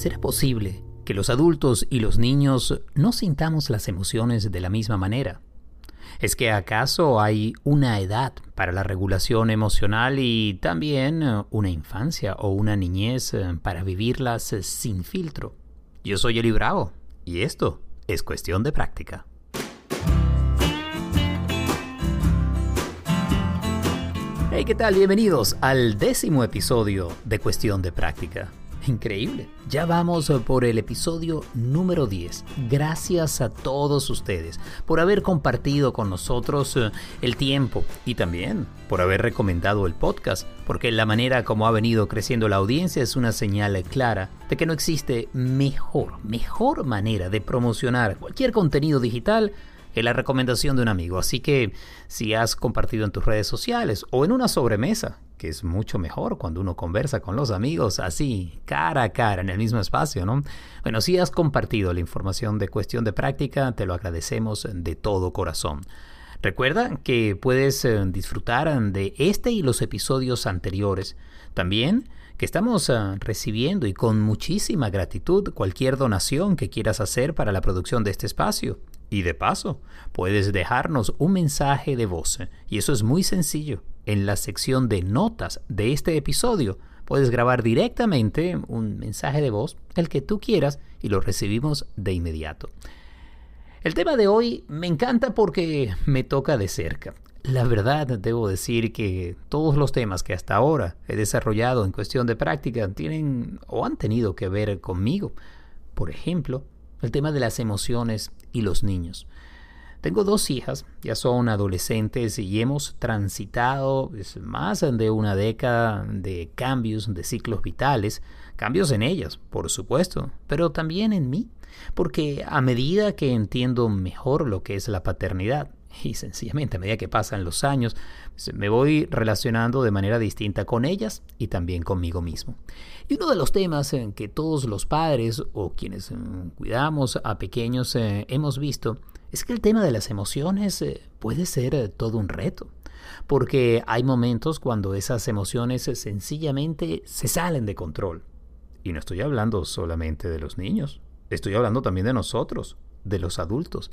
¿Será posible que los adultos y los niños no sintamos las emociones de la misma manera? ¿Es que acaso hay una edad para la regulación emocional y también una infancia o una niñez para vivirlas sin filtro? Yo soy Eli Bravo y esto es cuestión de práctica. Hey, ¿qué tal? Bienvenidos al décimo episodio de Cuestión de Práctica. Increíble. Ya vamos por el episodio número 10. Gracias a todos ustedes por haber compartido con nosotros eh, el tiempo y también por haber recomendado el podcast, porque la manera como ha venido creciendo la audiencia es una señal clara de que no existe mejor, mejor manera de promocionar cualquier contenido digital que la recomendación de un amigo. Así que si has compartido en tus redes sociales o en una sobremesa que es mucho mejor cuando uno conversa con los amigos así, cara a cara, en el mismo espacio, ¿no? Bueno, si has compartido la información de cuestión de práctica, te lo agradecemos de todo corazón. Recuerda que puedes eh, disfrutar de este y los episodios anteriores. También que estamos eh, recibiendo y con muchísima gratitud cualquier donación que quieras hacer para la producción de este espacio. Y de paso, puedes dejarnos un mensaje de voz. Y eso es muy sencillo. En la sección de notas de este episodio puedes grabar directamente un mensaje de voz, el que tú quieras, y lo recibimos de inmediato. El tema de hoy me encanta porque me toca de cerca. La verdad, debo decir que todos los temas que hasta ahora he desarrollado en cuestión de práctica tienen o han tenido que ver conmigo. Por ejemplo, el tema de las emociones y los niños. Tengo dos hijas, ya son adolescentes y hemos transitado más de una década de cambios, de ciclos vitales, cambios en ellas, por supuesto, pero también en mí, porque a medida que entiendo mejor lo que es la paternidad, y sencillamente a medida que pasan los años, me voy relacionando de manera distinta con ellas y también conmigo mismo. Y uno de los temas en que todos los padres o quienes mm, cuidamos a pequeños eh, hemos visto es que el tema de las emociones eh, puede ser eh, todo un reto. Porque hay momentos cuando esas emociones sencillamente se salen de control. Y no estoy hablando solamente de los niños, estoy hablando también de nosotros, de los adultos.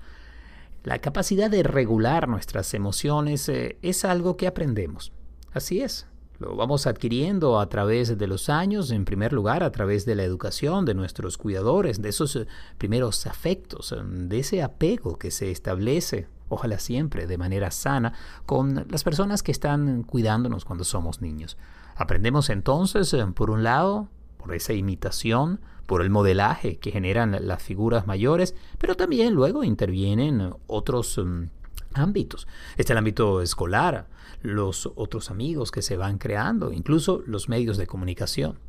La capacidad de regular nuestras emociones eh, es algo que aprendemos. Así es. Lo vamos adquiriendo a través de los años, en primer lugar a través de la educación de nuestros cuidadores, de esos eh, primeros afectos, eh, de ese apego que se establece, ojalá siempre de manera sana, con las personas que están cuidándonos cuando somos niños. Aprendemos entonces, por un lado, por esa imitación, por el modelaje que generan las figuras mayores, pero también luego intervienen otros mm, ámbitos. Está el ámbito escolar, los otros amigos que se van creando, incluso los medios de comunicación.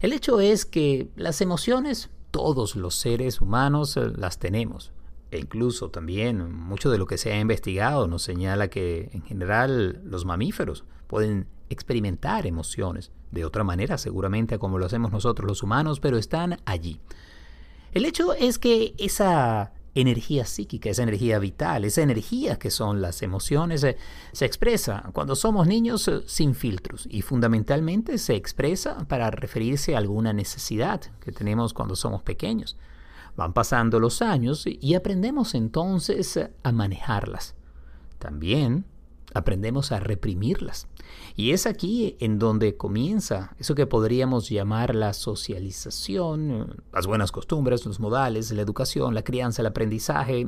El hecho es que las emociones, todos los seres humanos eh, las tenemos. E incluso también mucho de lo que se ha investigado nos señala que en general los mamíferos pueden experimentar emociones de otra manera seguramente como lo hacemos nosotros los humanos, pero están allí. El hecho es que esa energía psíquica, esa energía vital, esa energía que son las emociones, eh, se expresa cuando somos niños eh, sin filtros y fundamentalmente se expresa para referirse a alguna necesidad que tenemos cuando somos pequeños. Van pasando los años y aprendemos entonces a manejarlas. También aprendemos a reprimirlas. Y es aquí en donde comienza eso que podríamos llamar la socialización, las buenas costumbres, los modales, la educación, la crianza, el aprendizaje.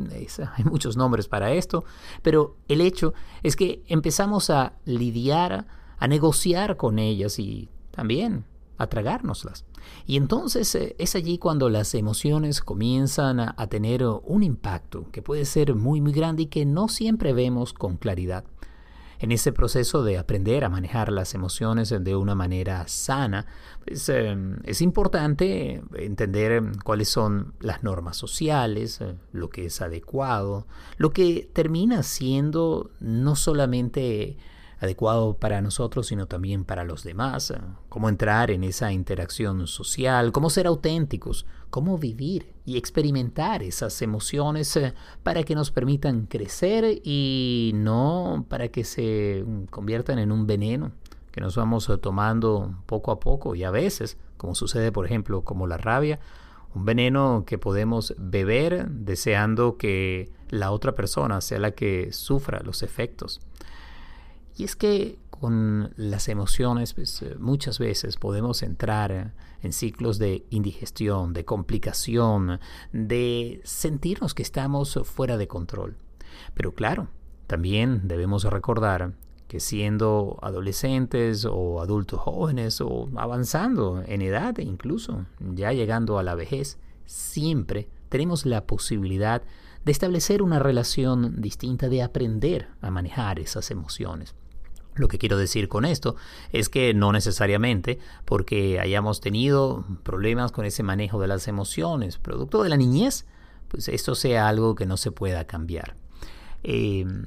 hay muchos nombres para esto, pero el hecho es que empezamos a lidiar, a negociar con ellas y también a tragárnoslas. Y entonces eh, es allí cuando las emociones comienzan a, a, tener un impacto que puede ser muy muy grande y que no siempre vemos con claridad en ese proceso de aprender a manejar las emociones de una manera sana, pues, em, es importante entender cuáles son las normas sociales, eh, lo que es adecuado, lo que termina siendo no solamente adecuado para nosotros, sino también para los demás. Cómo entrar en esa interacción social, cómo ser auténticos, cómo vivir y experimentar esas emociones eh, para que nos permitan crecer y no para que se conviertan en un veneno que nos vamos eh, tomando poco a poco y a veces como sucede por ejemplo como la rabia, un veneno que podemos beber deseando que la otra persona sea la que sufra los efectos. Y es que con las emociones pues, eh, muchas veces podemos entrar en ciclos de indigestión, de complicación, de sentirnos que estamos fuera de control. Pero claro, también debemos recordar que siendo adolescentes o adultos jóvenes o avanzando en edad incluso ya llegando a la vejez, siempre tenemos la posibilidad de establecer una relación distinta, de aprender a manejar esas emociones. Lo que quiero decir con esto es que no necesariamente porque hayamos tenido problemas con ese manejo de las emociones, producto de la niñez, pues esto sea algo que no se pueda cambiar. Em,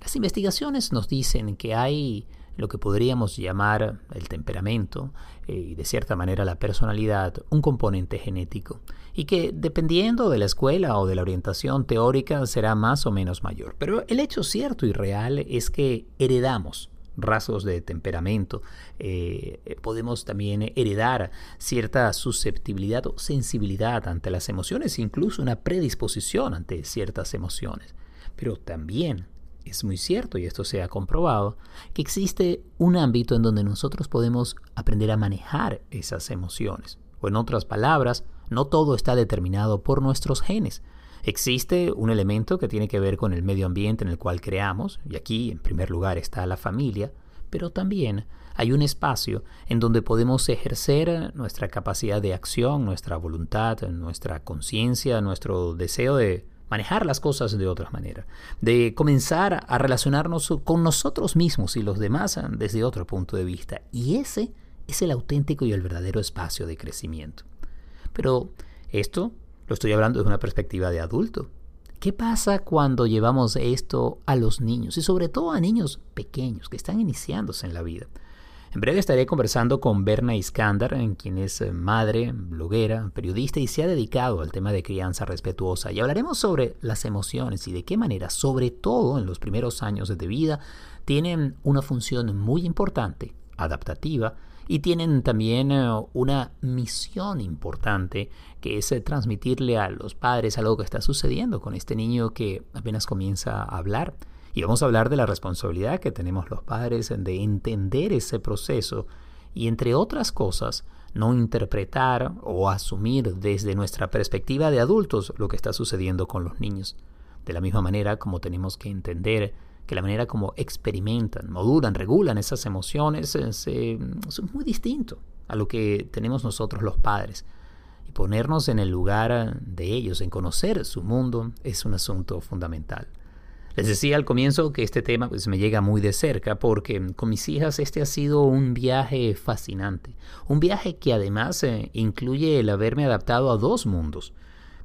las investigaciones nos dicen que hay lo que podríamos llamar el temperamento eh, y de cierta manera la personalidad, un componente genético, y que dependiendo de la escuela o de la orientación teórica será más o menos mayor. Pero el hecho cierto y real es que heredamos rasgos de temperamento, eh, podemos también heredar cierta susceptibilidad o sensibilidad ante las emociones, incluso una predisposición ante ciertas emociones. Pero también es muy cierto, y esto se ha comprobado, que existe un ámbito en donde nosotros podemos aprender a manejar esas emociones. O en otras palabras, no todo está determinado por nuestros genes. Existe un elemento que tiene que ver con el medio ambiente en el cual creamos, y aquí en primer lugar está la familia, pero también hay un espacio en donde podemos ejercer nuestra capacidad de acción, nuestra voluntad, nuestra conciencia, nuestro deseo de manejar las cosas de otra manera, de comenzar a relacionarnos con nosotros mismos y los demás desde otro punto de vista. Y ese es el auténtico y el verdadero espacio de crecimiento. Pero esto lo estoy hablando desde una perspectiva de adulto. ¿Qué pasa cuando llevamos esto a los niños y sobre todo a niños pequeños que están iniciándose en la vida? En breve estaré conversando con Berna Iskandar, quien es eh, madre, bloguera, periodista y se ha dedicado al tema de crianza respetuosa. Y hablaremos sobre las emociones y de qué manera, sobre todo en los primeros años de vida, tienen una función muy importante, adaptativa, y tienen también eh, una misión importante que es eh, transmitirle a los padres algo que está sucediendo con este niño que apenas comienza a hablar y vamos a hablar de la responsabilidad que tenemos los padres de entender ese proceso y, entre otras cosas, no interpretar o asumir desde nuestra perspectiva de adultos lo que está sucediendo con los niños. De la misma manera como tenemos que entender que la manera como experimentan, modulan, regulan esas emociones es, es muy distinto a lo que tenemos nosotros los padres. Y ponernos en el lugar de ellos, en conocer su mundo, es un asunto fundamental. Les decía al comienzo que este tema pues, me llega muy de cerca porque con mis hijas este ha sido un viaje fascinante. Un viaje que además eh, incluye el haberme adaptado a dos mundos.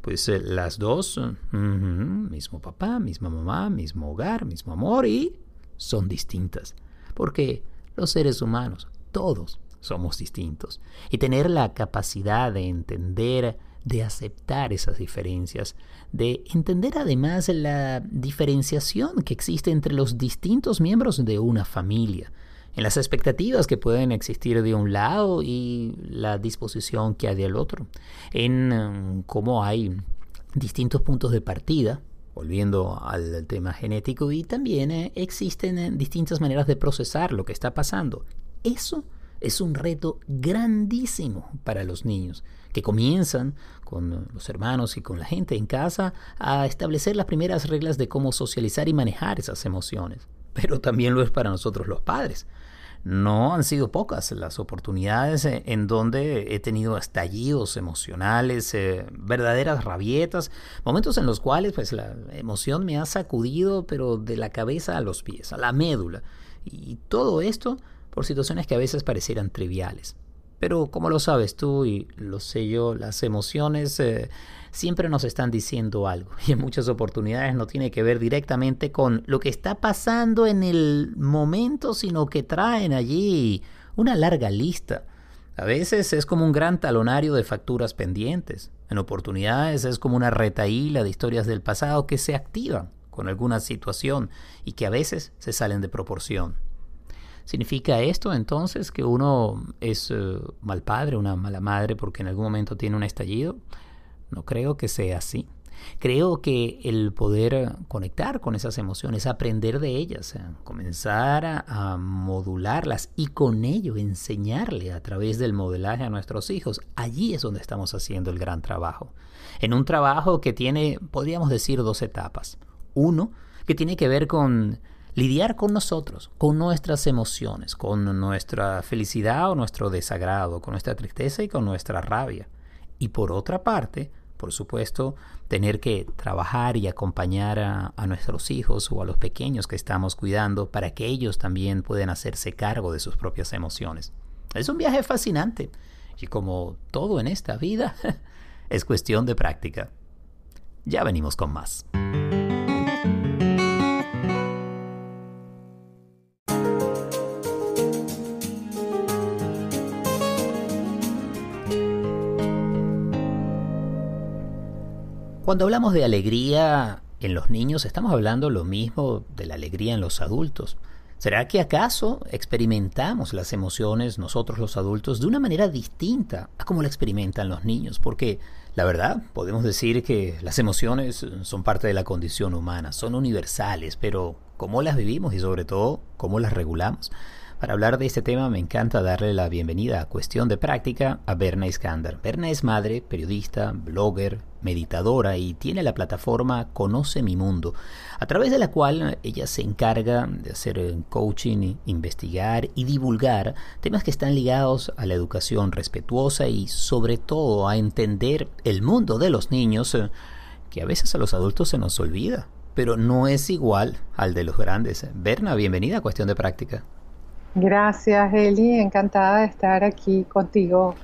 Pues eh, las dos, mismo papá, misma mamá, mismo hogar, mismo amor y son distintas. Porque los seres humanos, todos, somos distintos. Y tener la capacidad de entender de aceptar esas diferencias, de entender además la diferenciación que existe entre los distintos miembros de una familia, en las expectativas que pueden existir de un lado y la disposición que hay del otro, en um, cómo hay distintos puntos de partida, volviendo al tema genético, y también eh, existen eh, distintas maneras de procesar lo que está pasando. Eso es un reto grandísimo para los niños que comienzan con los hermanos y con la gente en casa a establecer las primeras reglas de cómo socializar y manejar esas emociones. Pero también lo es para nosotros los padres. No han sido pocas las oportunidades en donde he tenido estallidos emocionales, eh, verdaderas rabietas, momentos en los cuales pues la emoción me ha sacudido pero de la cabeza a los pies, a la médula. Y todo esto por situaciones que a veces parecieran triviales. Pero como lo sabes tú y lo sé yo, las emociones eh, siempre nos están diciendo algo y en muchas oportunidades no tiene que ver directamente con lo que está pasando en el momento, sino que traen allí una larga lista. A veces es como un gran talonario de facturas pendientes. En oportunidades es como una retaíla de historias del pasado que se activan con alguna situación y que a veces se salen de proporción. ¿Significa esto entonces que uno es eh, mal padre, una mala madre porque en algún momento tiene un estallido? No creo que sea así. Creo que el poder conectar con esas emociones, aprender de ellas, eh, comenzar a, modularlas y con ello enseñarle a través del modelaje a nuestros hijos, allí es donde estamos haciendo el gran trabajo. En un trabajo que tiene, podríamos decir, dos etapas. Uno, que tiene que ver con lidiar con nosotros, con nuestras emociones, con nuestra felicidad o nuestro desagrado, con nuestra tristeza y con nuestra rabia. Y por otra parte, por supuesto, tener que trabajar y acompañar a, nuestros hijos o a los pequeños que estamos cuidando para que ellos también puedan hacerse cargo de sus propias emociones. Es un viaje fascinante y como todo en esta vida, es cuestión de práctica. Ya venimos con más. Cuando hablamos de alegría en los niños, estamos hablando lo mismo de la alegría en los adultos. ¿Será que acaso experimentamos las emociones nosotros los adultos de una manera distinta a como la experimentan los niños? Porque la verdad, podemos decir que las emociones son parte de la condición humana, son universales, pero ¿cómo las vivimos y sobre todo cómo las regulamos? Para hablar de este tema me encanta darle la bienvenida a Cuestión de Práctica a Berna Iskander. Berna es madre, periodista, blogger, meditadora y tiene la plataforma Conoce mi Mundo, a través de la cual ella se encarga de hacer coaching, investigar y divulgar temas que están ligados a la educación respetuosa y sobre todo a entender el mundo de los niños eh, que a veces a los adultos se nos olvida, pero no es igual al de los grandes. Berna, bienvenida a Cuestión de Práctica. Gracias, Eli. Encantada de estar aquí contigo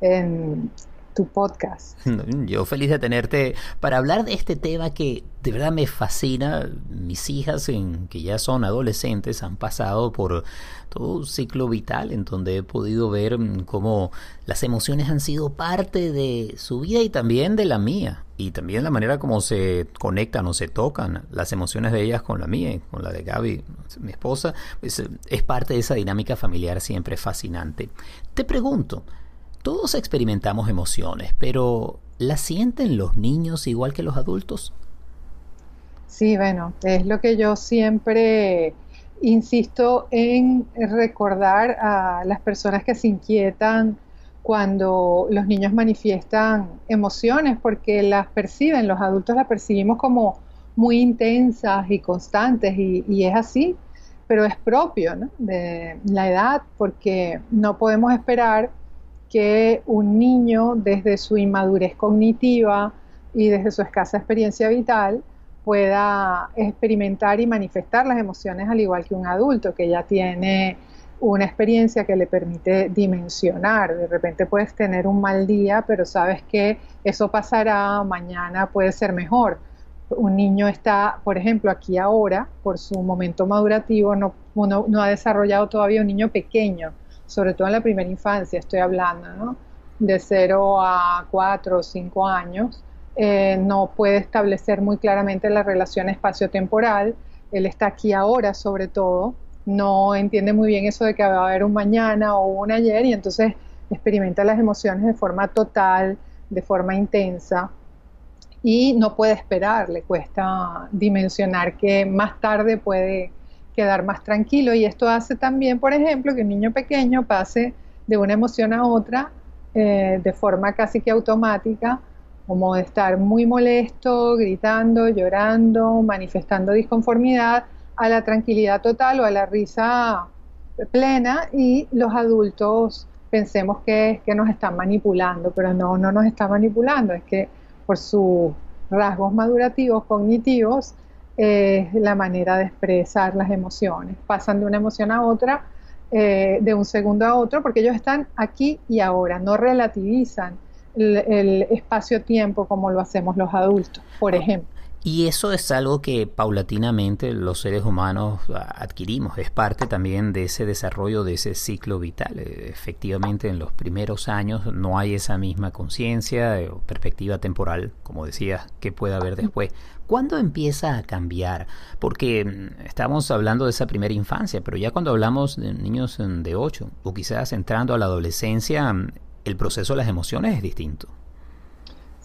en tu podcast. Yo feliz de tenerte para hablar de este tema que de verdad me fascina. Mis hijas, en, que ya son adolescentes, han pasado por todo un ciclo vital en donde he podido ver mm, cómo las emociones han sido parte de su vida y también de la mía. Y también la manera como se conectan o se tocan las emociones de ellas con la mía con la de Gaby, mi esposa, pues, es parte de esa dinámica familiar siempre fascinante. Te pregunto, todos experimentamos emociones, pero ¿las sienten los niños igual que los adultos? Sí, bueno, es lo que yo siempre insisto en recordar a las personas que se inquietan cuando los niños manifiestan emociones, porque las perciben, los adultos las percibimos como muy intensas y constantes, y, es así, pero es propio de la edad, porque no podemos esperar que un niño desde su inmadurez cognitiva y desde su escasa experiencia vital pueda experimentar y manifestar las emociones al igual que un adulto que ya tiene una experiencia que le permite dimensionar. De repente puedes tener un mal día, pero sabes que eso pasará, mañana puede ser mejor. Un niño está, por ejemplo, aquí ahora, por su momento madurativo, no, no ha desarrollado todavía un niño pequeño sobre todo en la primera infancia estoy hablando, ¿no? de 0 a 4 o 5 años, eh, no puede establecer muy claramente la relación espacio-temporal, él está aquí ahora sobre todo, no entiende muy bien eso de que va a haber un mañana o un ayer y entonces experimenta las emociones de forma total, de forma intensa y no puede esperar, le cuesta dimensionar que más tarde puede quedar más tranquilo. Y esto hace también, por ejemplo, que un niño pequeño pase de una emoción a otra eh, de forma casi que automática, como de estar muy molesto, gritando, llorando, manifestando disconformidad, a la tranquilidad total o a la risa plena. Y los adultos pensemos que, que nos están manipulando, pero no, no nos está manipulando, es que por sus rasgos madurativos, cognitivos, es la manera de expresar las emociones. Pasan de una emoción a otra, eh, de un segundo a otro, porque ellos están aquí y ahora, no relativizan el, espacio-tiempo como lo hacemos los adultos, por ejemplo. Y eso es algo que paulatinamente los seres humanos adquirimos, es parte también de ese desarrollo, de ese ciclo vital. Eh, efectivamente, en los primeros años no hay esa misma conciencia o perspectiva temporal, como decías, que pueda haber después. ¿Cuándo empieza a cambiar? Porque mm, estamos hablando de esa primera infancia, pero ya cuando hablamos de niños mm, de 8 o quizás entrando a la adolescencia, mm, el proceso de las emociones es distinto.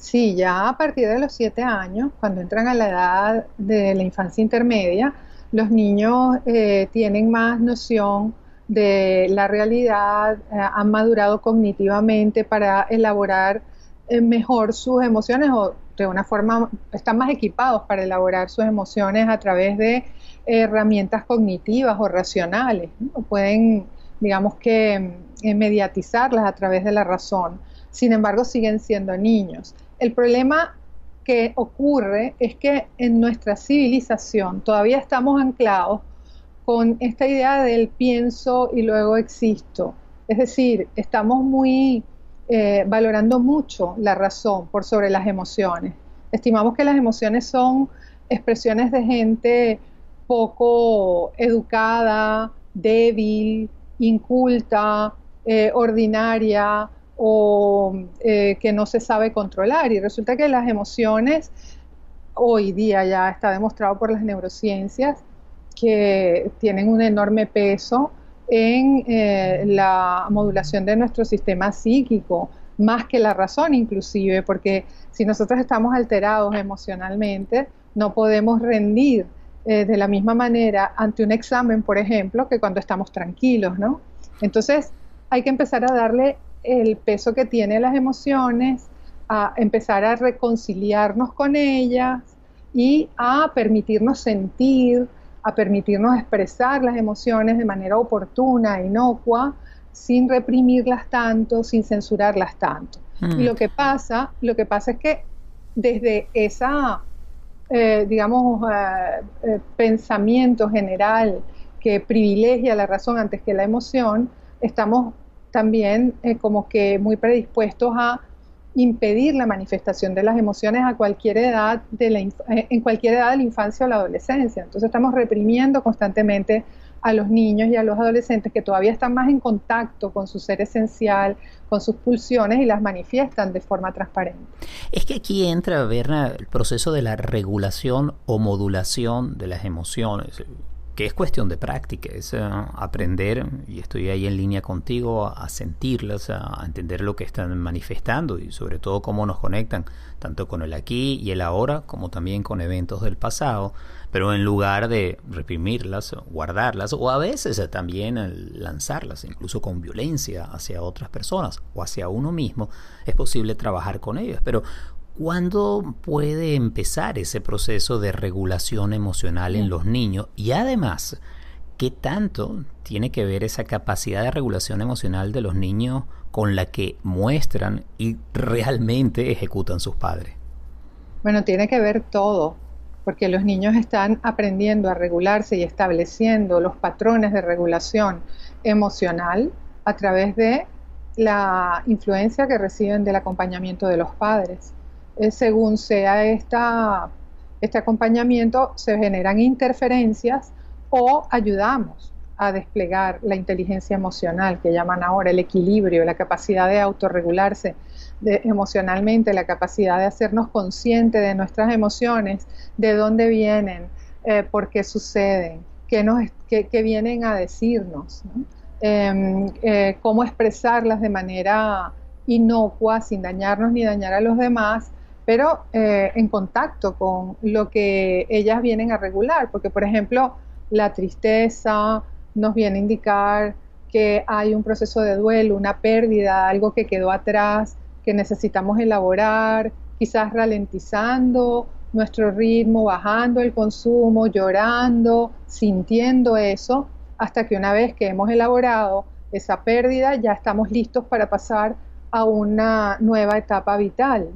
Sí, ya a partir de los siete años, cuando entran a la edad de la infancia intermedia, los niños eh, tienen más noción de la realidad, eh, han madurado cognitivamente para elaborar eh, mejor sus emociones o de una forma, están más equipados para elaborar sus emociones a través de herramientas cognitivas o racionales. Pueden, digamos que, mediatizarlas a través de la razón. Sin embargo, siguen siendo niños. El problema que ocurre es que en nuestra civilización todavía estamos anclados con esta idea del pienso y luego existo. Es decir, estamos muy eh, valorando mucho la razón por sobre las emociones. Estimamos que las emociones son expresiones de gente poco educada, débil, inculta, eh, ordinaria, o eh, que no se sabe controlar. Y resulta que las emociones, hoy día ya está demostrado por las neurociencias, que tienen un enorme peso en eh, la modulación de nuestro sistema psíquico, más que la razón inclusive, porque si nosotros estamos alterados emocionalmente, no podemos rendir eh, de la misma manera ante un examen, por ejemplo, que cuando estamos tranquilos, ¿no? Entonces, hay que empezar a darle el peso que tienen las emociones, a empezar a reconciliarnos con ellas y a permitirnos sentir, a permitirnos expresar las emociones de manera oportuna, inocua, sin reprimirlas tanto, sin censurarlas tanto. Y mm. lo que pasa, lo que pasa es que desde esa, eh, digamos, eh, eh, pensamiento general que privilegia la razón antes que la emoción, estamos también eh, como que muy predispuestos a impedir la manifestación de las emociones a cualquier edad de la, eh, en cualquier edad de la infancia o la adolescencia. Entonces estamos reprimiendo constantemente a los niños y a los adolescentes que todavía están más en contacto con su ser esencial, con sus pulsiones y las manifiestan de forma transparente. Es que aquí entra, Berna, el proceso de la regulación o modulación de las emociones que es cuestión de práctica, es eh, aprender, y estoy ahí en línea contigo, a sentirlas, a, entender lo que están manifestando y sobre todo cómo nos conectan, tanto con el aquí y el ahora, como también con eventos del pasado, pero en lugar de reprimirlas, guardarlas, o a veces también lanzarlas, incluso con violencia hacia otras personas o hacia uno mismo, es posible trabajar con ellas. Pero ¿Cuándo puede empezar ese proceso de regulación emocional en los niños? Y además, ¿qué tanto tiene que ver esa capacidad de regulación emocional de los niños con la que muestran y realmente ejecutan sus padres? Bueno, tiene que ver todo, porque los niños están aprendiendo a regularse y estableciendo los patrones de regulación emocional a través de la influencia que reciben del acompañamiento de los padres. Eh, según sea esta, este acompañamiento, se generan interferencias o ayudamos a desplegar la inteligencia emocional, que llaman ahora el equilibrio, la capacidad de autorregularse emocionalmente, la capacidad de hacernos conscientes de nuestras emociones, de dónde vienen, eh, por qué suceden, qué, nos, vienen a decirnos, em, eh, cómo expresarlas de manera inocua, sin dañarnos ni dañar a los demás, pero eh, en contacto con lo que ellas vienen a regular, porque por ejemplo la tristeza nos viene a indicar que hay un proceso de duelo, una pérdida, algo que quedó atrás, que necesitamos elaborar, quizás ralentizando nuestro ritmo, bajando el consumo, llorando, sintiendo eso, hasta que una vez que hemos elaborado esa pérdida ya estamos listos para pasar a una nueva etapa vital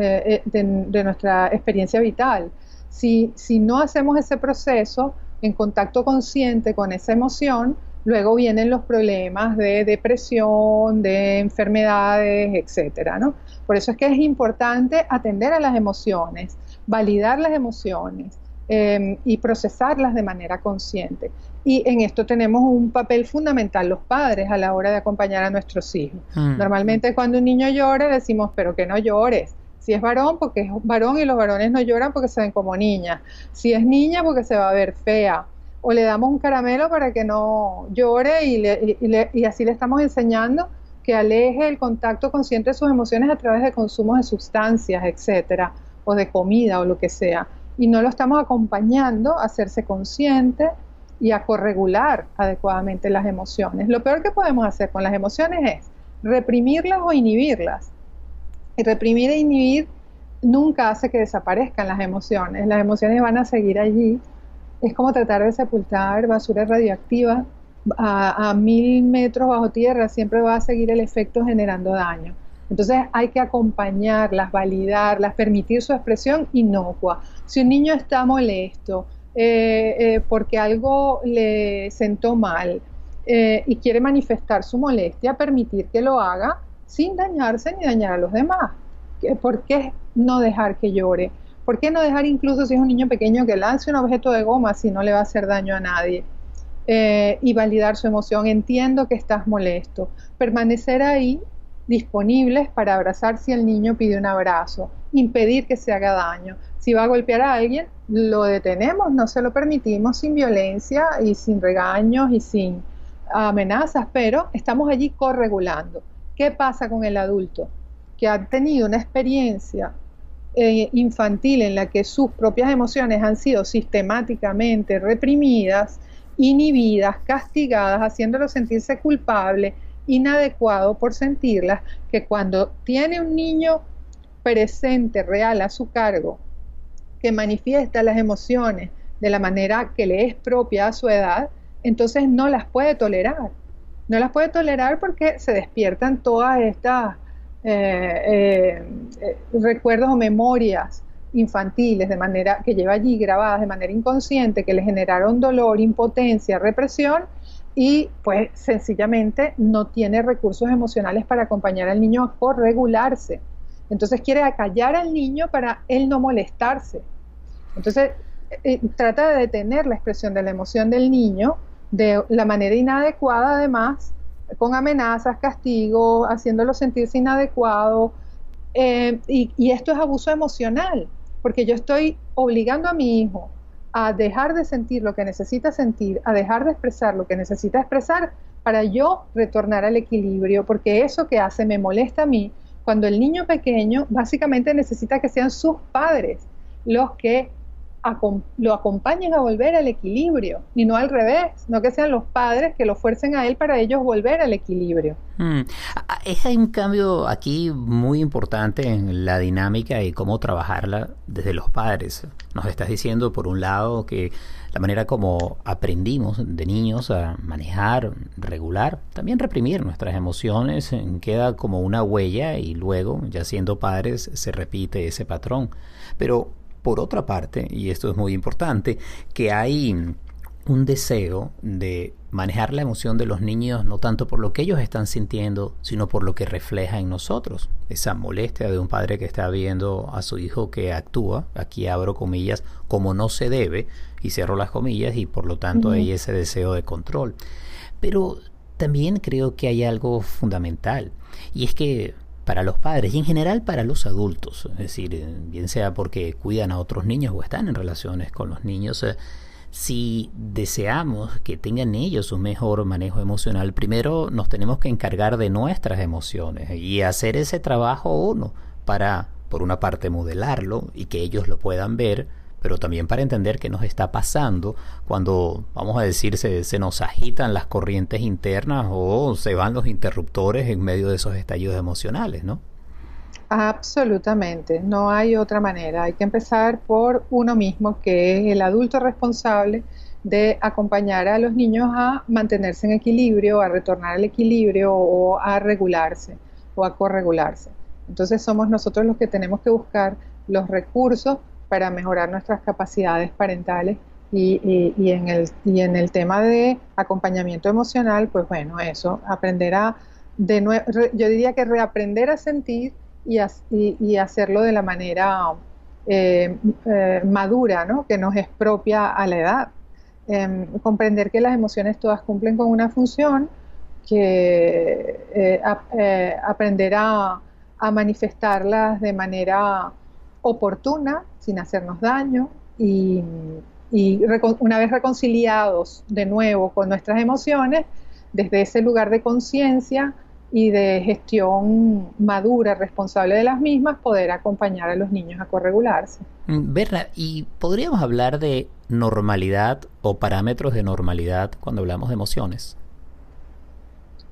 eh, de, nuestra experiencia vital. Si, si, no hacemos ese proceso en contacto consciente con esa emoción, luego vienen los problemas de depresión, de enfermedades, etcétera, ¿no? Por eso es que es importante atender a las emociones, validar las emociones em, y procesarlas de manera consciente. Y en esto tenemos un papel fundamental los padres a la hora de acompañar a nuestros hijos. Mm. Normalmente cuando un niño llora decimos, pero que no llores. Si es varón, porque es varón y los varones no lloran porque se ven como niñas. Si es niña, porque se va a ver fea. O le damos un caramelo para que no llore y, y así le estamos enseñando que aleje el contacto consciente de sus emociones a través de consumo de sustancias, etcétera, o de comida o lo que sea. Y no lo estamos acompañando a hacerse consciente y a corregular adecuadamente las emociones. Lo peor que podemos hacer con las emociones es reprimirlas o inhibirlas. Y reprimir e inhibir nunca hace que desaparezcan las emociones. Las emociones van a seguir allí. Es como tratar de sepultar basura radioactiva a, a mil metros bajo tierra. Siempre va a seguir el efecto generando daño. Entonces hay que acompañarlas, validarlas, permitir su expresión inocua. Si un niño está molesto, eh, eh, porque algo le sentó mal eh, y quiere manifestar su molestia, permitir que lo haga sin dañarse ni dañar a los demás. ¿Por qué no dejar que llore? ¿Por qué no dejar incluso si es un niño pequeño que lance un objeto de goma si no le va a hacer daño a nadie? y validar su emoción. Entiendo que estás molesto. Permanecer ahí disponibles para abrazar si el niño pide un abrazo. Impedir que se haga daño. Si va a golpear a alguien, lo detenemos, no se lo permitimos sin violencia y sin regaños y sin amenazas, pero estamos allí corregulando. ¿Qué pasa con el adulto que ha tenido una experiencia eh, infantil en la que sus propias emociones han sido sistemáticamente reprimidas, inhibidas, castigadas, haciéndolo sentirse culpable, inadecuado por sentirlas, que cuando tiene un niño presente, real, a su cargo, que manifiesta las emociones de la manera que le es propia a su edad, entonces no las puede tolerar. No las puede tolerar porque se despiertan todas estas eh, eh, recuerdos o memorias infantiles de manera que lleva allí grabadas de manera inconsciente que le generaron dolor, impotencia, represión y pues sencillamente no tiene recursos emocionales para acompañar al niño a corregularse. Entonces quiere acallar al niño para él no molestarse. Entonces eh, eh, trata de detener la expresión de la emoción del niño de la manera inadecuada además, con amenazas, castigos, haciéndolo sentirse inadecuado. Eh, y, y esto es abuso emocional, porque yo estoy obligando a mi hijo a dejar de sentir lo que necesita sentir, a dejar de expresar lo que necesita expresar para yo retornar al equilibrio, porque eso que hace me molesta a mí, cuando el niño pequeño básicamente necesita que sean sus padres los que lo acompañen a volver al equilibrio y no al revés, no que sean los padres que lo fuercen a él para ellos volver al equilibrio. Mm. Es un cambio aquí muy importante en la dinámica y cómo trabajarla desde los padres. Nos estás diciendo, por un lado, que la manera como aprendimos de niños a manejar, regular, también reprimir nuestras emociones, eh, queda como una huella y luego, ya siendo padres, se repite ese patrón. Pero por otra parte, y esto es muy importante, que hay un deseo de manejar la emoción de los niños no tanto por lo que ellos están sintiendo, sino por lo que refleja en nosotros. Esa molestia de un padre que está viendo a su hijo que actúa, aquí abro comillas, como no se debe, y cierro las comillas, y por lo tanto hay ese deseo de control. Pero también creo que hay algo fundamental, y es que para los padres y en general para los adultos, es decir, bien sea porque cuidan a otros niños o están en relaciones con los niños, eh, si deseamos que tengan ellos un mejor manejo emocional, primero nos tenemos que encargar de nuestras emociones y hacer ese trabajo uno para, por una parte, modelarlo y que ellos lo puedan ver, pero también para entender qué nos está pasando cuando, vamos a decir, se, se, nos agitan las corrientes internas o se van los interruptores en medio de esos estallidos emocionales, ¿no? Absolutamente, no hay otra manera. Hay que empezar por uno mismo, que es el adulto responsable de acompañar a los niños a mantenerse en equilibrio, a retornar al equilibrio o a regularse o a corregularse. Entonces somos nosotros los que tenemos que buscar los recursos para mejorar nuestras capacidades parentales y, en, el, y en el tema de acompañamiento emocional, pues bueno, eso, aprender a, de yo diría que reaprender a sentir y, hacerlo de la manera eh, eh, madura, ¿no? que nos es propia a la edad. Em, comprender que las emociones todas cumplen con una función, que aprender a, manifestarlas de manera oportuna, sin hacernos daño, y una vez reconciliados de nuevo con nuestras emociones, desde ese lugar de conciencia, y de gestión madura, responsable de las mismas, poder acompañar a los niños a corregularse. Mm, Berna, ¿y podríamos hablar de normalidad o parámetros de normalidad cuando hablamos de emociones?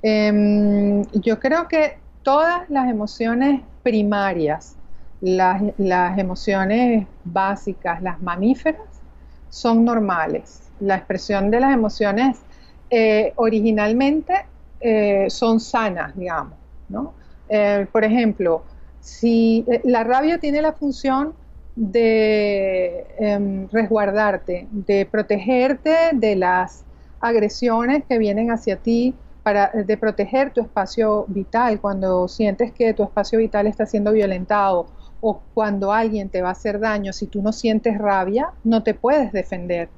Em, yo creo que todas las emociones primarias, las, emociones básicas, las mamíferas, son normales. La expresión de las emociones eh, originalmente eh, son sanas, digamos. ¿no? Eh, por ejemplo, si eh, la rabia tiene la función de em, resguardarte, de protegerte de las agresiones que vienen hacia ti, para, de proteger tu espacio vital cuando sientes que tu espacio vital está siendo violentado o cuando alguien te va a hacer daño, si tú no sientes rabia, no te puedes defender.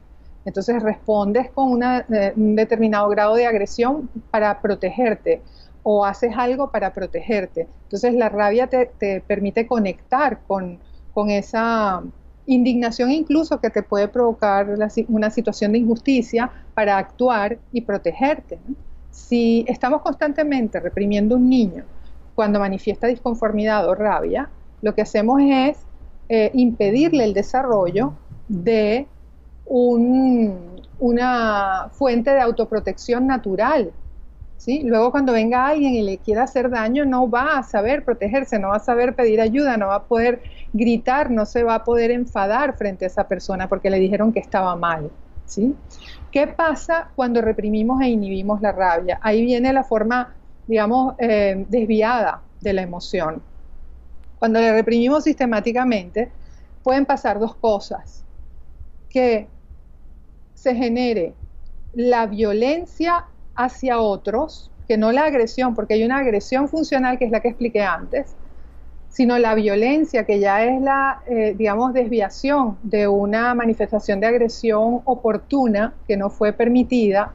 Entonces respondes con eh, un determinado grado de agresión para protegerte o haces algo para protegerte. Entonces la rabia te, permite conectar con, esa indignación incluso que te puede provocar una situación de injusticia para actuar y protegerte. Si estamos constantemente reprimiendo a un niño cuando manifiesta disconformidad o rabia, lo que hacemos es eh, impedirle el desarrollo de una fuente de autoprotección natural. ¿sí? Luego cuando venga alguien y le quiera hacer daño, no va a saber protegerse, no va a saber pedir ayuda, no va a poder gritar, no se va a poder enfadar frente a esa persona porque le dijeron que estaba mal. ¿sí? ¿Qué pasa cuando reprimimos e inhibimos la rabia? Ahí viene la forma, digamos, eh, desviada de la emoción. Cuando le reprimimos sistemáticamente, pueden pasar dos cosas. Que se genere la violencia hacia otros, que no la agresión, porque hay una agresión funcional que es la que expliqué antes, sino la violencia, que ya es la, eh, digamos, desviación de una manifestación de agresión oportuna que no fue permitida,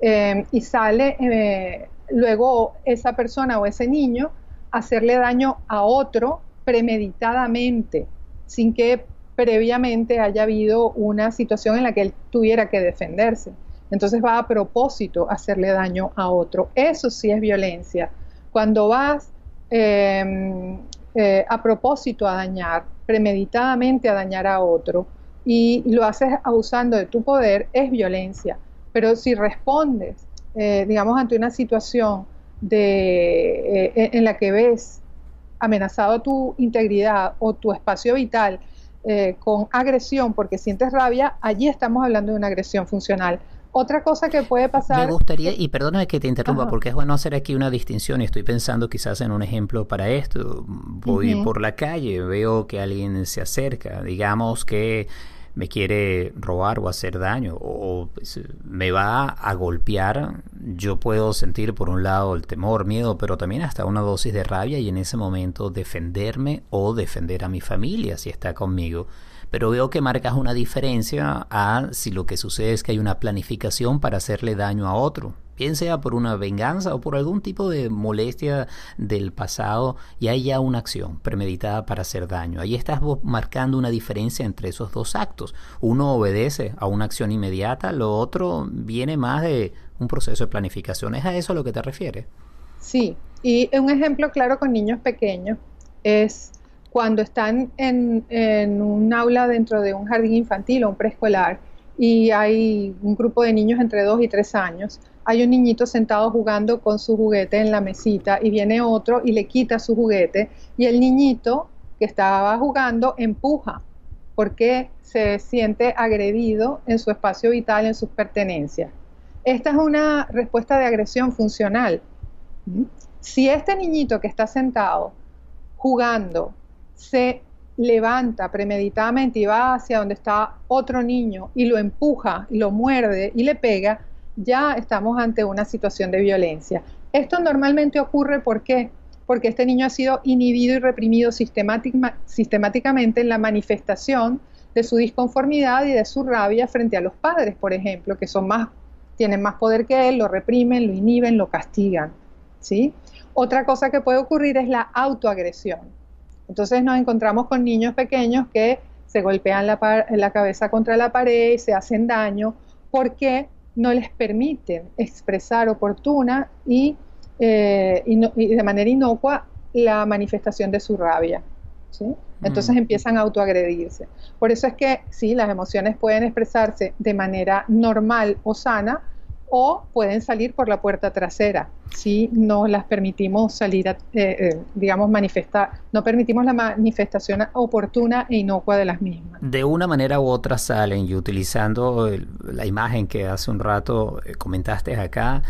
eh, y sale eh, luego esa persona o ese niño a hacerle daño a otro premeditadamente, sin que previamente haya habido una situación en la que él tuviera que defenderse. Entonces va a propósito hacerle daño a otro. Eso sí es violencia. Cuando vas em, eh, a propósito a dañar, premeditadamente a dañar a otro, y lo haces abusando de tu poder, es violencia. Pero si respondes, eh, digamos, ante una situación de, eh, en la que ves amenazado tu integridad o tu espacio vital, eh, con agresión porque sientes rabia, allí estamos hablando de una agresión funcional. Otra cosa que puede pasar... Me gustaría, y perdona que te interrumpa, porque es bueno hacer aquí una distinción y estoy pensando quizás en un ejemplo para esto. Voy por la calle, veo que alguien se acerca, digamos que me quiere robar o hacer daño o pues, me va a golpear, yo puedo sentir por un lado el temor, miedo, pero también hasta una dosis de rabia y en ese momento defenderme o defender a mi familia si está conmigo. Pero veo que marcas una diferencia a si lo que sucede es que hay una planificación para hacerle daño a otro, bien sea por una venganza o por algún tipo de molestia del pasado, y hay ya una acción premeditada para hacer daño. Ahí estás marcando una diferencia entre esos dos actos. Uno obedece a una acción inmediata, lo otro viene más de un proceso de planificación. ¿Es a eso a lo que te refieres? Sí, y un ejemplo claro con niños pequeños es cuando están en, un aula dentro de un jardín infantil o un preescolar y hay un grupo de niños entre 2 y 3 años, hay un niñito sentado jugando con su juguete en la mesita y viene otro y le quita su juguete y el niñito que estaba jugando empuja porque se siente agredido en su espacio vital, en sus pertenencias. Esta es una respuesta de agresión funcional. Si este niñito que está sentado jugando se levanta premeditadamente y va hacia donde está otro niño y lo empuja, lo muerde y le pega, ya estamos ante una situación de violencia. Esto normalmente ocurre porque este niño ha sido inhibido y reprimido sistemáticamente en la manifestación de su disconformidad y de su rabia frente a los padres, por ejemplo, que son más, tienen más poder que él, lo reprimen, lo inhiben, lo castigan. ¿sí? Otra cosa que puede ocurrir es la autoagresión. Entonces nos encontramos con niños pequeños que se golpean la, la cabeza contra la pared, se hacen daño, porque no les permiten expresar oportuna y, eh, y, de manera inocua la manifestación de su rabia. ¿sí? Entonces mm. empiezan a autoagredirse. Por eso es que sí, las emociones pueden expresarse de manera normal o sana, o pueden salir por la puerta trasera si no las permitimos salir, eh, eh, digamos, manifestar, no permitimos la manifestación oportuna e inocua de las mismas. De una manera u otra salen y utilizando la imagen que hace un rato eh, comentaste acá,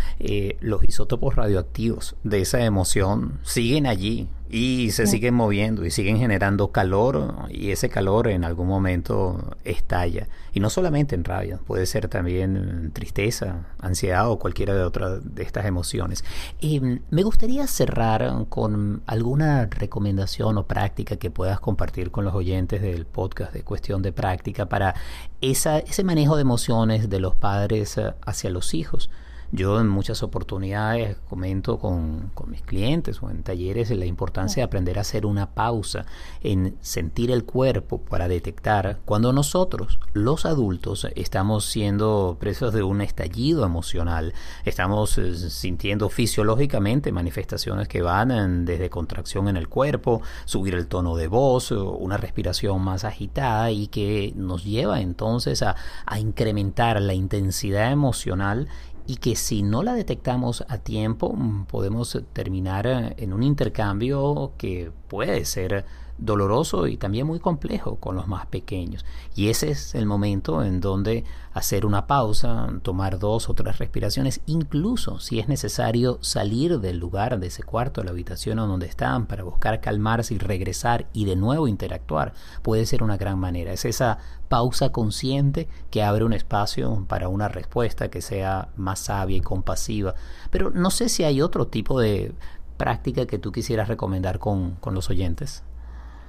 los isótopos radioactivos de esa emoción siguen allí y se siguen moviendo y siguen generando calor y ese calor en algún momento estalla. Y no solamente en rabia, puede ser también tristeza, ansiedad o cualquiera de otras de estas emociones. Y me gustaría cerrar con alguna recomendación o práctica que puedas compartir con los oyentes del podcast de cuestión de práctica para esa, ese manejo de emociones de los padres eh, hacia los hijos. Yo en muchas oportunidades comento con, mis clientes o en talleres la importancia de aprender a hacer una pausa, en sentir el cuerpo para detectar cuando nosotros, los adultos, estamos siendo presos de un estallido emocional, estamos eh, sintiendo fisiológicamente manifestaciones que van desde contracción en el cuerpo, subir el tono de voz, una respiración más agitada y que nos lleva entonces a, a incrementar la intensidad emocional y que si no la detectamos a tiempo mm, podemos terminar eh, en un intercambio que puede ser doloroso y también muy complejo con los más pequeños. Y ese es el momento en donde hacer una pausa, tomar dos o tres respiraciones, incluso si es necesario salir del lugar, de ese cuarto, la habitación donde están, para buscar calmarse y regresar y de nuevo interactuar, puede ser una gran manera. Es esa pausa consciente que abre un espacio para una respuesta que sea más sabia y compasiva. Pero no sé si hay otro tipo de práctica que tú quisieras recomendar con, con los oyentes.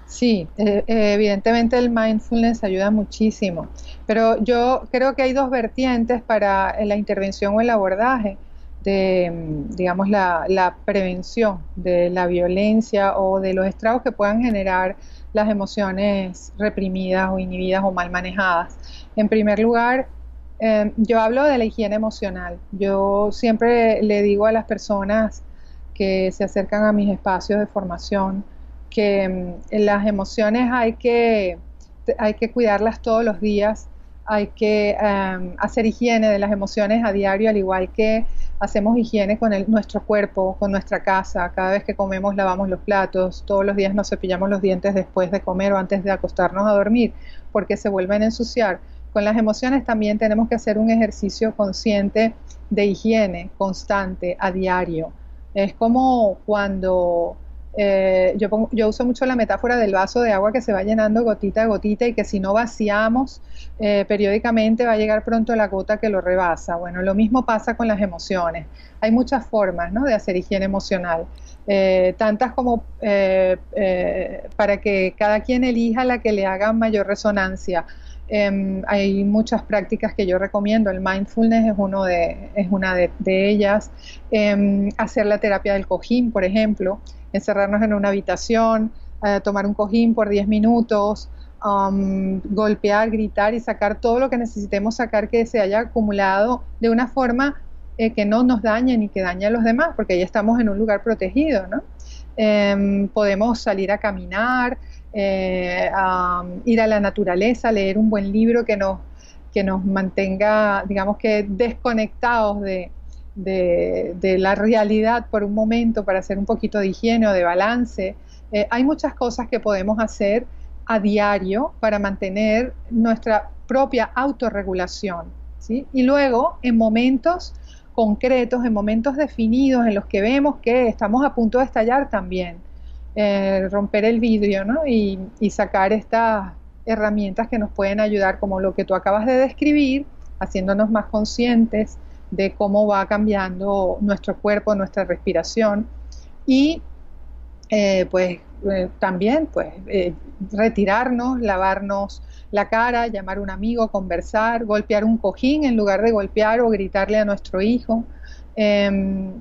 Sí, eh, eh, evidentemente el mindfulness ayuda muchísimo, pero yo creo que hay dos vertientes para la intervención o el abordaje de, mm, digamos, la, prevención de la violencia o de los estragos que puedan generar las emociones reprimidas o inhibidas o mal manejadas. En primer lugar, em, yo hablo de la higiene emocional. Yo siempre le digo a las personas que se acercan a mis espacios de formación, que mm, las emociones hay que, hay que cuidarlas todos los días, hay que em, hacer higiene de las emociones a diario, al igual que hacemos higiene con nuestro cuerpo, con nuestra casa. Cada vez que comemos lavamos los platos, todos los días nos cepillamos los dientes después de comer o antes de acostarnos a dormir, porque se vuelven a ensuciar. Con las emociones también tenemos que hacer un ejercicio consciente de higiene constante, a diario. Es como cuando eh, yo, yo, uso mucho la metáfora del vaso de agua que se va llenando gotita a gotita y que si no vaciamos eh, periódicamente va a llegar pronto la gota que lo rebasa. Bueno, lo mismo pasa con las emociones. Hay muchas formas ¿no? de hacer higiene emocional, eh, tantas como para que cada quien elija la que le haga mayor resonancia. Em, hay muchas prácticas que yo recomiendo. El mindfulness es, uno de, una de, ellas. Em, hacer la terapia del cojín, por ejemplo, encerrarnos en una habitación, eh, tomar un cojín por 10 minutos, um, golpear, gritar y sacar todo lo que necesitemos sacar que se haya acumulado de una forma eh, que no nos dañe ni que dañe a los demás, porque ya estamos en un lugar protegido, ¿no? Em, podemos salir a caminar, eh, ir a la naturaleza, leer un buen libro que nos, que nos mantenga, digamos que desconectados de, de, la realidad por un momento para hacer un poquito de higiene o de balance. Eh, hay muchas cosas que podemos hacer a diario para mantener nuestra propia autorregulación. ¿sí? Y luego, en momentos concretos, en momentos definidos en los que vemos que estamos a punto de estallar también, eh, romper el vidrio ¿no? y, sacar estas herramientas que nos pueden ayudar, como lo que tú acabas de describir, haciéndonos más conscientes de cómo va cambiando nuestro cuerpo, nuestra respiración y eh, pues eh, también pues retirarnos, lavarnos la cara, llamar a un amigo, conversar, golpear un cojín en lugar de golpear o gritarle a nuestro hijo. Em,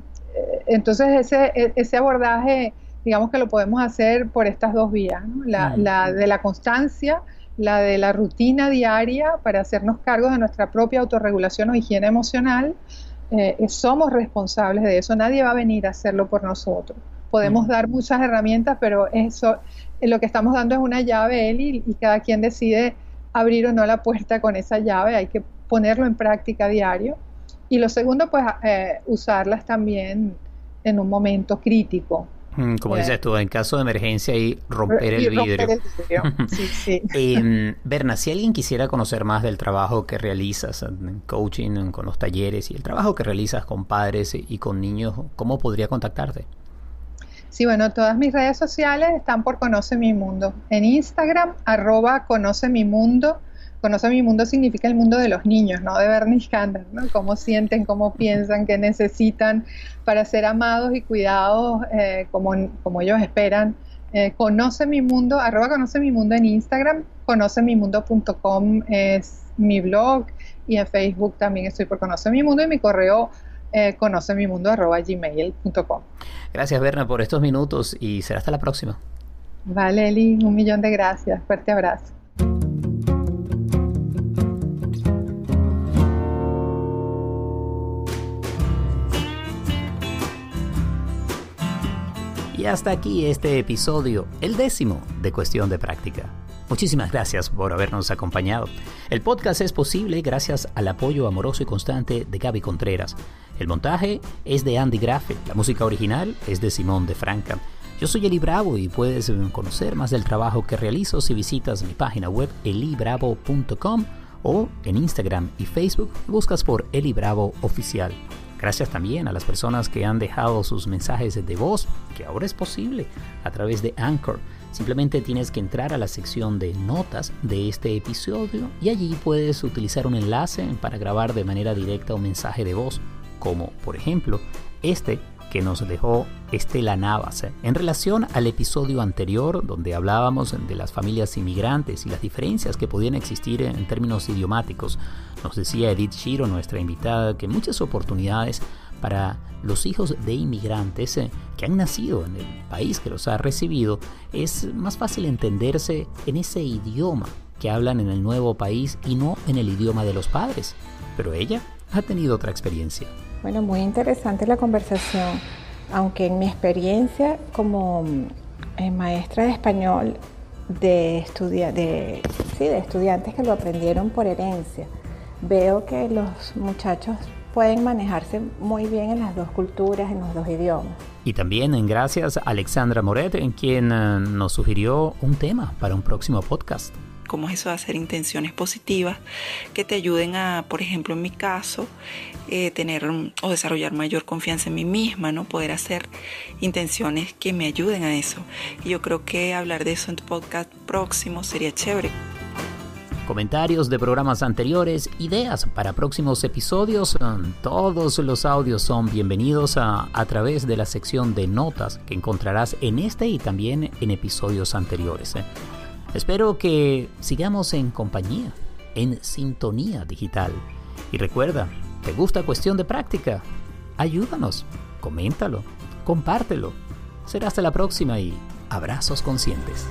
entonces ese, e, ese abordaje, digamos que lo podemos hacer por estas dos vías, la, la de la constancia, la de la rutina diaria para hacernos cargo de nuestra propia autorregulación o higiene emocional. Eh, somos responsables de eso, nadie va a venir a hacerlo por nosotros. Podemos dar muchas herramientas, pero eso eh, lo que estamos dando es una llave, Eli, y cada quien decide abrir o no la puerta con esa llave, hay que ponerlo en práctica diario. Y lo segundo, pues eh, usarlas también en un momento crítico. Mm, como dices tú, en caso de emergencia y romper el vidrio. sí, sí. eh, Berna, si alguien quisiera conocer más del trabajo que realizas en coaching, con los talleres y el trabajo que realizas con padres y con niños, ¿cómo podría contactarte? Sí, bueno, todas mis redes sociales están por Conoce Mi Mundo. En Instagram, arroba Conoce Mi Mundo Conoce mi mundo significa el mundo de los niños, no de Bernie Sanders, ¿no? Cómo sienten, cómo piensan, qué necesitan para ser amados y cuidados eh, como, como ellos esperan. Eh, conoce mi mundo, arroba conoce mi mundo en Instagram, conocemimundo.com es mi blog y en Facebook también estoy por Conoce mi mundo y mi correo eh, conoce mi mundo arroba gmail.com. Gracias Berna por estos minutos y será hasta la próxima. Vale, Eli, un millón de gracias. Fuerte abrazo. Y hasta aquí este episodio, el décimo de Cuestión de Práctica. Muchísimas gracias por habernos acompañado. El podcast es posible gracias al apoyo amoroso y constante de Gaby Contreras. El montaje es de Andy Grafe, la música original es de Simón de Franca. Yo soy Eli Bravo y puedes conocer más del trabajo que realizo si visitas mi página web elibravo.com o en Instagram y Facebook buscas por Eli Bravo Oficial. Gracias también a las personas que han dejado sus mensajes de voz, que ahora es posible a través de Anchor. Simplemente tienes que entrar a la sección de notas de este episodio y allí puedes utilizar un enlace para grabar de manera directa un mensaje de voz, como por ejemplo este que nos dejó Estela Navas en relación al episodio anterior donde hablábamos de las familias inmigrantes y las diferencias que podían existir en términos idiomáticos. Nos decía Edith Shiro, nuestra invitada, que muchas oportunidades para los hijos de inmigrantes eh, que han nacido en el país que los ha recibido es más fácil entenderse en ese idioma que hablan en el nuevo país y no en el idioma de los padres. Pero ella ha tenido otra experiencia. Bueno, muy interesante la conversación, aunque en mi experiencia como eh, maestra de español de, de, sí, de estudiantes que lo aprendieron por herencia, veo que los muchachos pueden manejarse muy bien en las dos culturas, en los dos idiomas. Y también en gracias a Alexandra Moret, en quien eh, nos sugirió un tema para un próximo podcast cómo es eso de hacer intenciones positivas que te ayuden a, por ejemplo, en mi caso, eh, tener o desarrollar mayor confianza en mí misma, ¿no? Poder hacer intenciones que me ayuden a eso. Y yo creo que hablar de eso en tu podcast próximo sería chévere. Comentarios de programas anteriores, ideas para próximos episodios, todos los audios son bienvenidos a, a través de la sección de notas que encontrarás en este y también en episodios anteriores. Espero que sigamos en compañía, en sintonía digital. Y recuerda, ¿te gusta cuestión de práctica? Ayúdanos, coméntalo, compártelo. Será hasta la próxima y abrazos conscientes.